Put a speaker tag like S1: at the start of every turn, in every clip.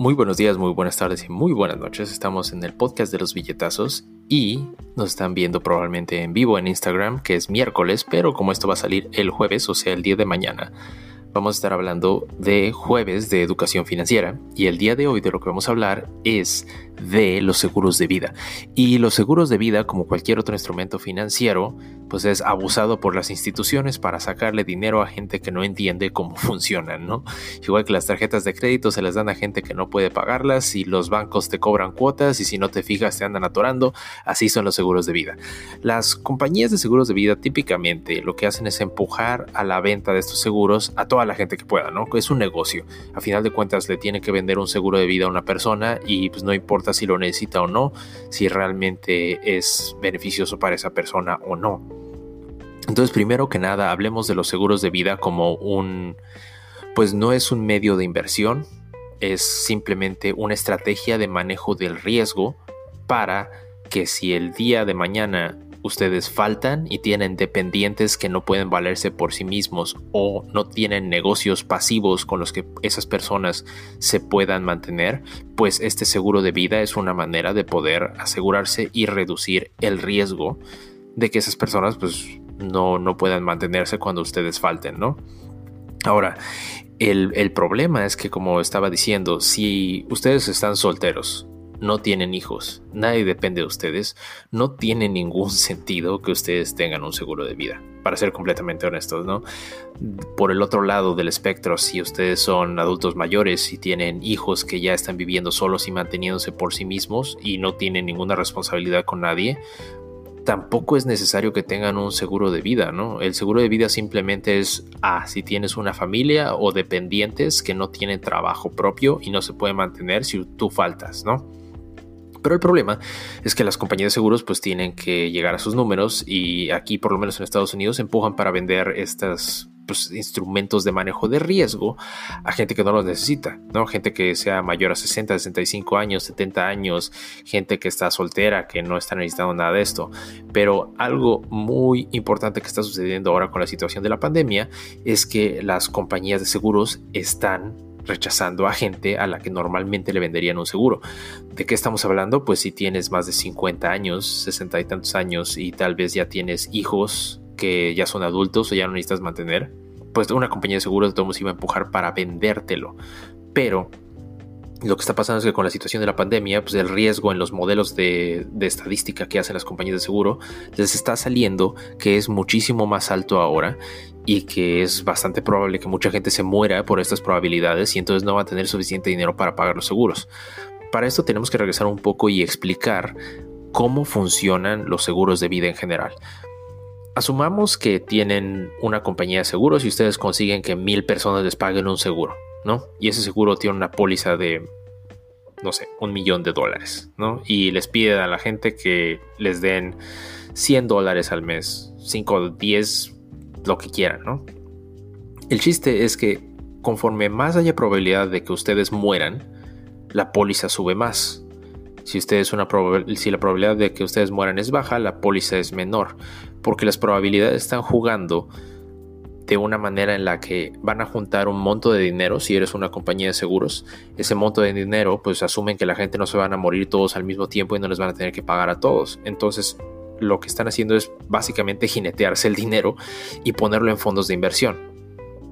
S1: Muy buenos días, muy buenas tardes y muy buenas noches. Estamos en el podcast de los billetazos y nos están viendo probablemente en vivo en Instagram, que es miércoles, pero como esto va a salir el jueves, o sea, el día de mañana, vamos a estar hablando de jueves de educación financiera y el día de hoy de lo que vamos a hablar es de los seguros de vida. Y los seguros de vida, como cualquier otro instrumento financiero, pues es abusado por las instituciones para sacarle dinero a gente que no entiende cómo funcionan, ¿no? Igual que las tarjetas de crédito se las dan a gente que no puede pagarlas y los bancos te cobran cuotas y si no te fijas te andan atorando, así son los seguros de vida. Las compañías de seguros de vida típicamente lo que hacen es empujar a la venta de estos seguros a toda la gente que pueda, ¿no? Es un negocio. A final de cuentas le tiene que vender un seguro de vida a una persona y pues no importa si lo necesita o no, si realmente es beneficioso para esa persona o no. Entonces, primero que nada, hablemos de los seguros de vida como un, pues no es un medio de inversión, es simplemente una estrategia de manejo del riesgo para que si el día de mañana ustedes faltan y tienen dependientes que no pueden valerse por sí mismos o no tienen negocios pasivos con los que esas personas se puedan mantener, pues este seguro de vida es una manera de poder asegurarse y reducir el riesgo de que esas personas pues no, no puedan mantenerse cuando ustedes falten, ¿no? Ahora, el, el problema es que como estaba diciendo, si ustedes están solteros, no tienen hijos, nadie depende de ustedes, no tiene ningún sentido que ustedes tengan un seguro de vida, para ser completamente honestos, ¿no? Por el otro lado del espectro, si ustedes son adultos mayores y tienen hijos que ya están viviendo solos y manteniéndose por sí mismos y no tienen ninguna responsabilidad con nadie, tampoco es necesario que tengan un seguro de vida, ¿no? El seguro de vida simplemente es, ah, si tienes una familia o dependientes que no tienen trabajo propio y no se puede mantener si tú faltas, ¿no? Pero el problema es que las compañías de seguros pues tienen que llegar a sus números y aquí por lo menos en Estados Unidos empujan para vender estos pues, instrumentos de manejo de riesgo a gente que no los necesita, ¿no? Gente que sea mayor a 60, 65 años, 70 años, gente que está soltera, que no está necesitando nada de esto. Pero algo muy importante que está sucediendo ahora con la situación de la pandemia es que las compañías de seguros están rechazando a gente a la que normalmente le venderían un seguro. ¿De qué estamos hablando? Pues si tienes más de 50 años, 60 y tantos años y tal vez ya tienes hijos que ya son adultos o ya no necesitas mantener, pues una compañía de seguros de todos iba a empujar para vendértelo. Pero lo que está pasando es que con la situación de la pandemia, pues el riesgo en los modelos de, de, estadística que hacen las compañías de seguro les está saliendo que es muchísimo más alto ahora y que es bastante probable que mucha gente se muera por estas probabilidades y entonces no va a tener suficiente dinero para pagar los seguros. Para esto tenemos que regresar un poco y explicar cómo funcionan los seguros de vida en general. Asumamos que tienen una compañía de seguros y ustedes consiguen que mil personas les paguen un seguro, ¿no? Y ese seguro tiene una póliza de, no sé, un millón de dólares, ¿no? Y les pide a la gente que les den 100 dólares al mes, 5, 10, lo que quieran, ¿no? El chiste es que conforme más haya probabilidad de que ustedes mueran, la póliza sube más. Si, ustedes una si la probabilidad de que ustedes mueran es baja, la póliza es menor, porque las probabilidades están jugando de una manera en la que van a juntar un monto de dinero si eres una compañía de seguros. Ese monto de dinero pues asumen que la gente no se van a morir todos al mismo tiempo y no les van a tener que pagar a todos. Entonces lo que están haciendo es básicamente jinetearse el dinero y ponerlo en fondos de inversión.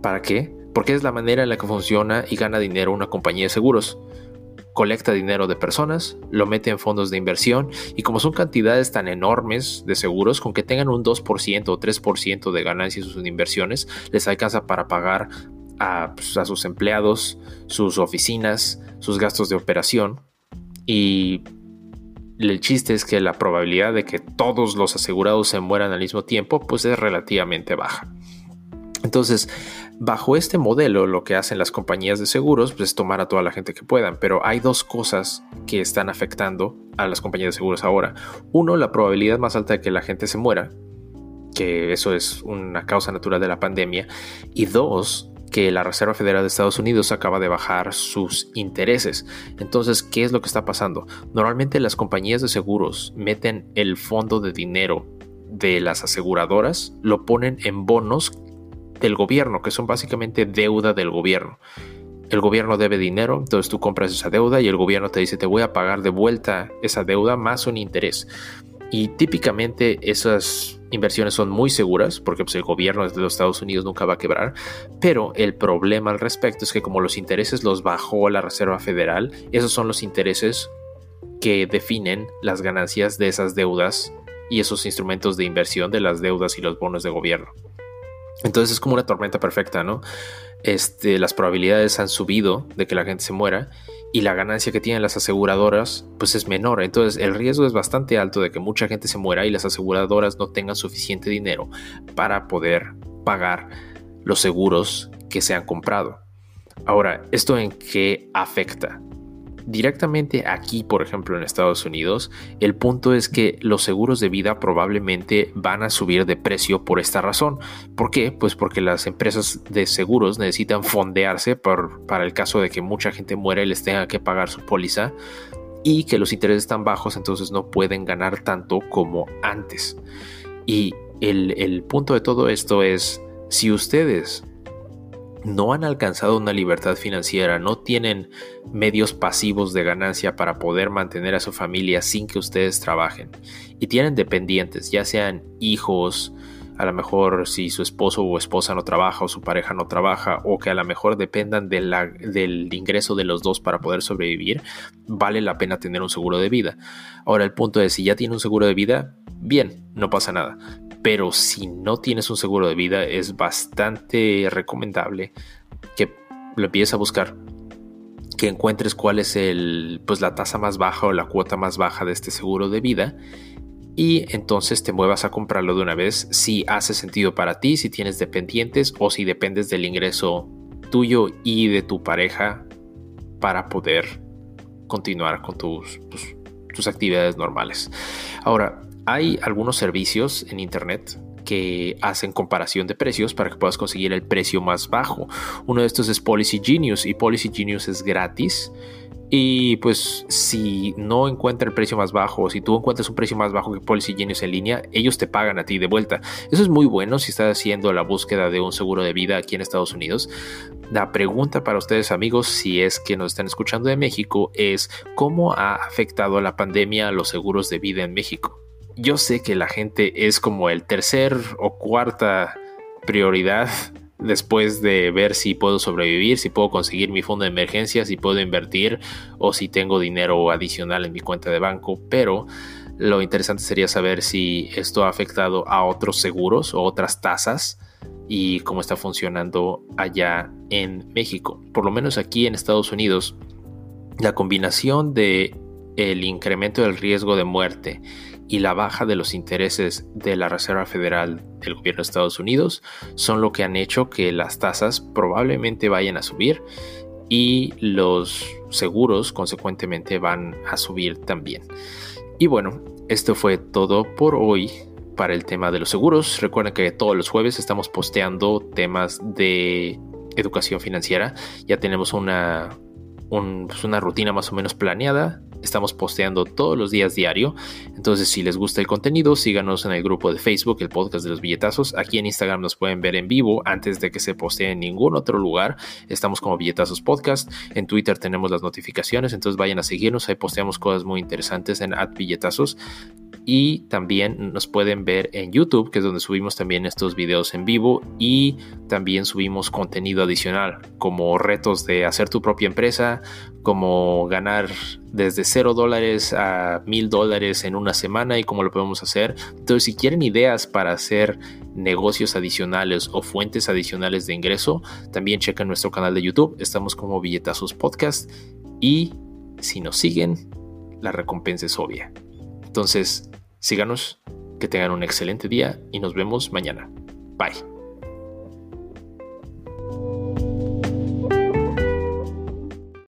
S1: ¿Para qué? Porque es la manera en la que funciona y gana dinero una compañía de seguros. Colecta dinero de personas, lo mete en fondos de inversión y como son cantidades tan enormes de seguros, con que tengan un 2% o 3% de ganancias sus inversiones, les alcanza para pagar pues, a sus empleados, sus oficinas, sus gastos de operación y el chiste es que la probabilidad de que todos los asegurados se mueran al mismo tiempo pues es relativamente baja. Entonces, bajo este modelo, lo que hacen las compañías de seguros pues, es tomar a toda la gente que puedan, pero hay dos cosas que están afectando a las compañías de seguros ahora. Uno, la probabilidad más alta de que la gente se muera, que eso es una causa natural de la pandemia. Y dos, que la Reserva Federal de Estados Unidos acaba de bajar sus intereses. Entonces, ¿qué es lo que está pasando? Normalmente las compañías de seguros meten el fondo de dinero de las aseguradoras, lo ponen en bonos del gobierno, que son básicamente deuda del gobierno. el gobierno debe dinero, entonces tú compras esa deuda y el gobierno te dice te voy a pagar de vuelta esa deuda más un interés. Y típicamente esas inversiones son muy seguras porque pues, el gobierno de los Estados Unidos nunca va a quebrar, pero el problema al respecto es que como los intereses los bajó la Reserva Federal, esos son los intereses que definen las ganancias de esas deudas y esos instrumentos de inversión de las deudas y los bonos de gobierno. Entonces es como una tormenta perfecta, ¿no? Este, las probabilidades han subido de que la gente se muera y la ganancia que tienen las aseguradoras pues es menor. Entonces el riesgo es bastante alto de que mucha gente se muera y las aseguradoras no tengan suficiente dinero para poder pagar los seguros que se han comprado. Ahora, ¿esto en qué afecta? Directamente aquí, por ejemplo, en Estados Unidos, el punto es que los seguros de vida probablemente van a subir de precio por esta razón. ¿Por qué? Pues porque las empresas de seguros necesitan fondearse para el caso de que mucha gente muera y les tenga que pagar su póliza y que los intereses están bajos, entonces no pueden ganar tanto como antes. Y el, el punto de todo esto es, si ustedes no han alcanzado una libertad financiera, no tienen medios pasivos de ganancia para poder mantener a su familia sin que ustedes trabajen y tienen dependientes, ya sean hijos, a lo mejor si su esposo o esposa no trabaja o su pareja no trabaja o que a lo mejor dependan del ingreso de los dos para poder sobrevivir, vale la pena tener un seguro de vida. Ahora el punto es, si ya tiene un seguro de vida, bien, no pasa nada. Pero si no tienes un seguro de vida, es bastante recomendable que lo empieces a buscar, que encuentres cuál es el, pues la tasa más baja o la cuota más baja de este seguro de vida y entonces te muevas a comprarlo de una vez si hace sentido para ti, si tienes dependientes o si dependes del ingreso tuyo y de tu pareja para poder continuar con tus, tus, tus actividades normales. Ahora, hay algunos servicios en Internet que hacen comparación de precios para que puedas conseguir el precio más bajo. Uno de estos es Policy Genius y Policy Genius es gratis. Y pues si no encuentra el precio más bajo o si tú encuentras un precio más bajo que Policy Genius en línea, ellos te pagan a ti de vuelta. Eso es muy bueno si estás haciendo la búsqueda de un seguro de vida aquí en Estados Unidos. La pregunta para ustedes amigos, si es que nos están escuchando de México, es ¿cómo ha afectado la pandemia a los seguros de vida en México? Yo sé que la gente es como el tercer o cuarta prioridad después de ver si puedo sobrevivir, si puedo conseguir mi fondo de emergencia, si puedo invertir o si tengo dinero adicional en mi cuenta de banco, pero lo interesante sería saber si esto ha afectado a otros seguros o otras tasas y cómo está funcionando allá en México. Por lo menos aquí en Estados Unidos, la combinación de el incremento del riesgo de muerte y la baja de los intereses de la Reserva Federal del gobierno de Estados Unidos son lo que han hecho que las tasas probablemente vayan a subir y los seguros consecuentemente van a subir también. Y bueno, esto fue todo por hoy para el tema de los seguros. Recuerden que todos los jueves estamos posteando temas de educación financiera. Ya tenemos una, pues una rutina más o menos planeada Estamos posteando todos los días diario. Entonces, si les gusta el contenido, síganos en el grupo de Facebook, el podcast de los billetazos. Aquí en Instagram nos pueden ver en vivo antes de que se postee en ningún otro lugar. Estamos como Billetazos Podcast. En Twitter tenemos las notificaciones, entonces vayan a seguirnos. Ahí posteamos cosas muy interesantes en billetazos y también nos pueden ver en YouTube, que es donde subimos también estos videos en vivo y también subimos contenido adicional, como retos de hacer tu propia empresa, como ganar desde 0 dólares a 1000 dólares en una semana y cómo lo podemos hacer. Entonces, si quieren ideas para hacer negocios adicionales o fuentes adicionales de ingreso, también chequen nuestro canal de YouTube. Estamos como Billetazos Podcast y si nos siguen, la recompensa es obvia. Entonces, síganos, que tengan un excelente día y nos vemos mañana. Bye.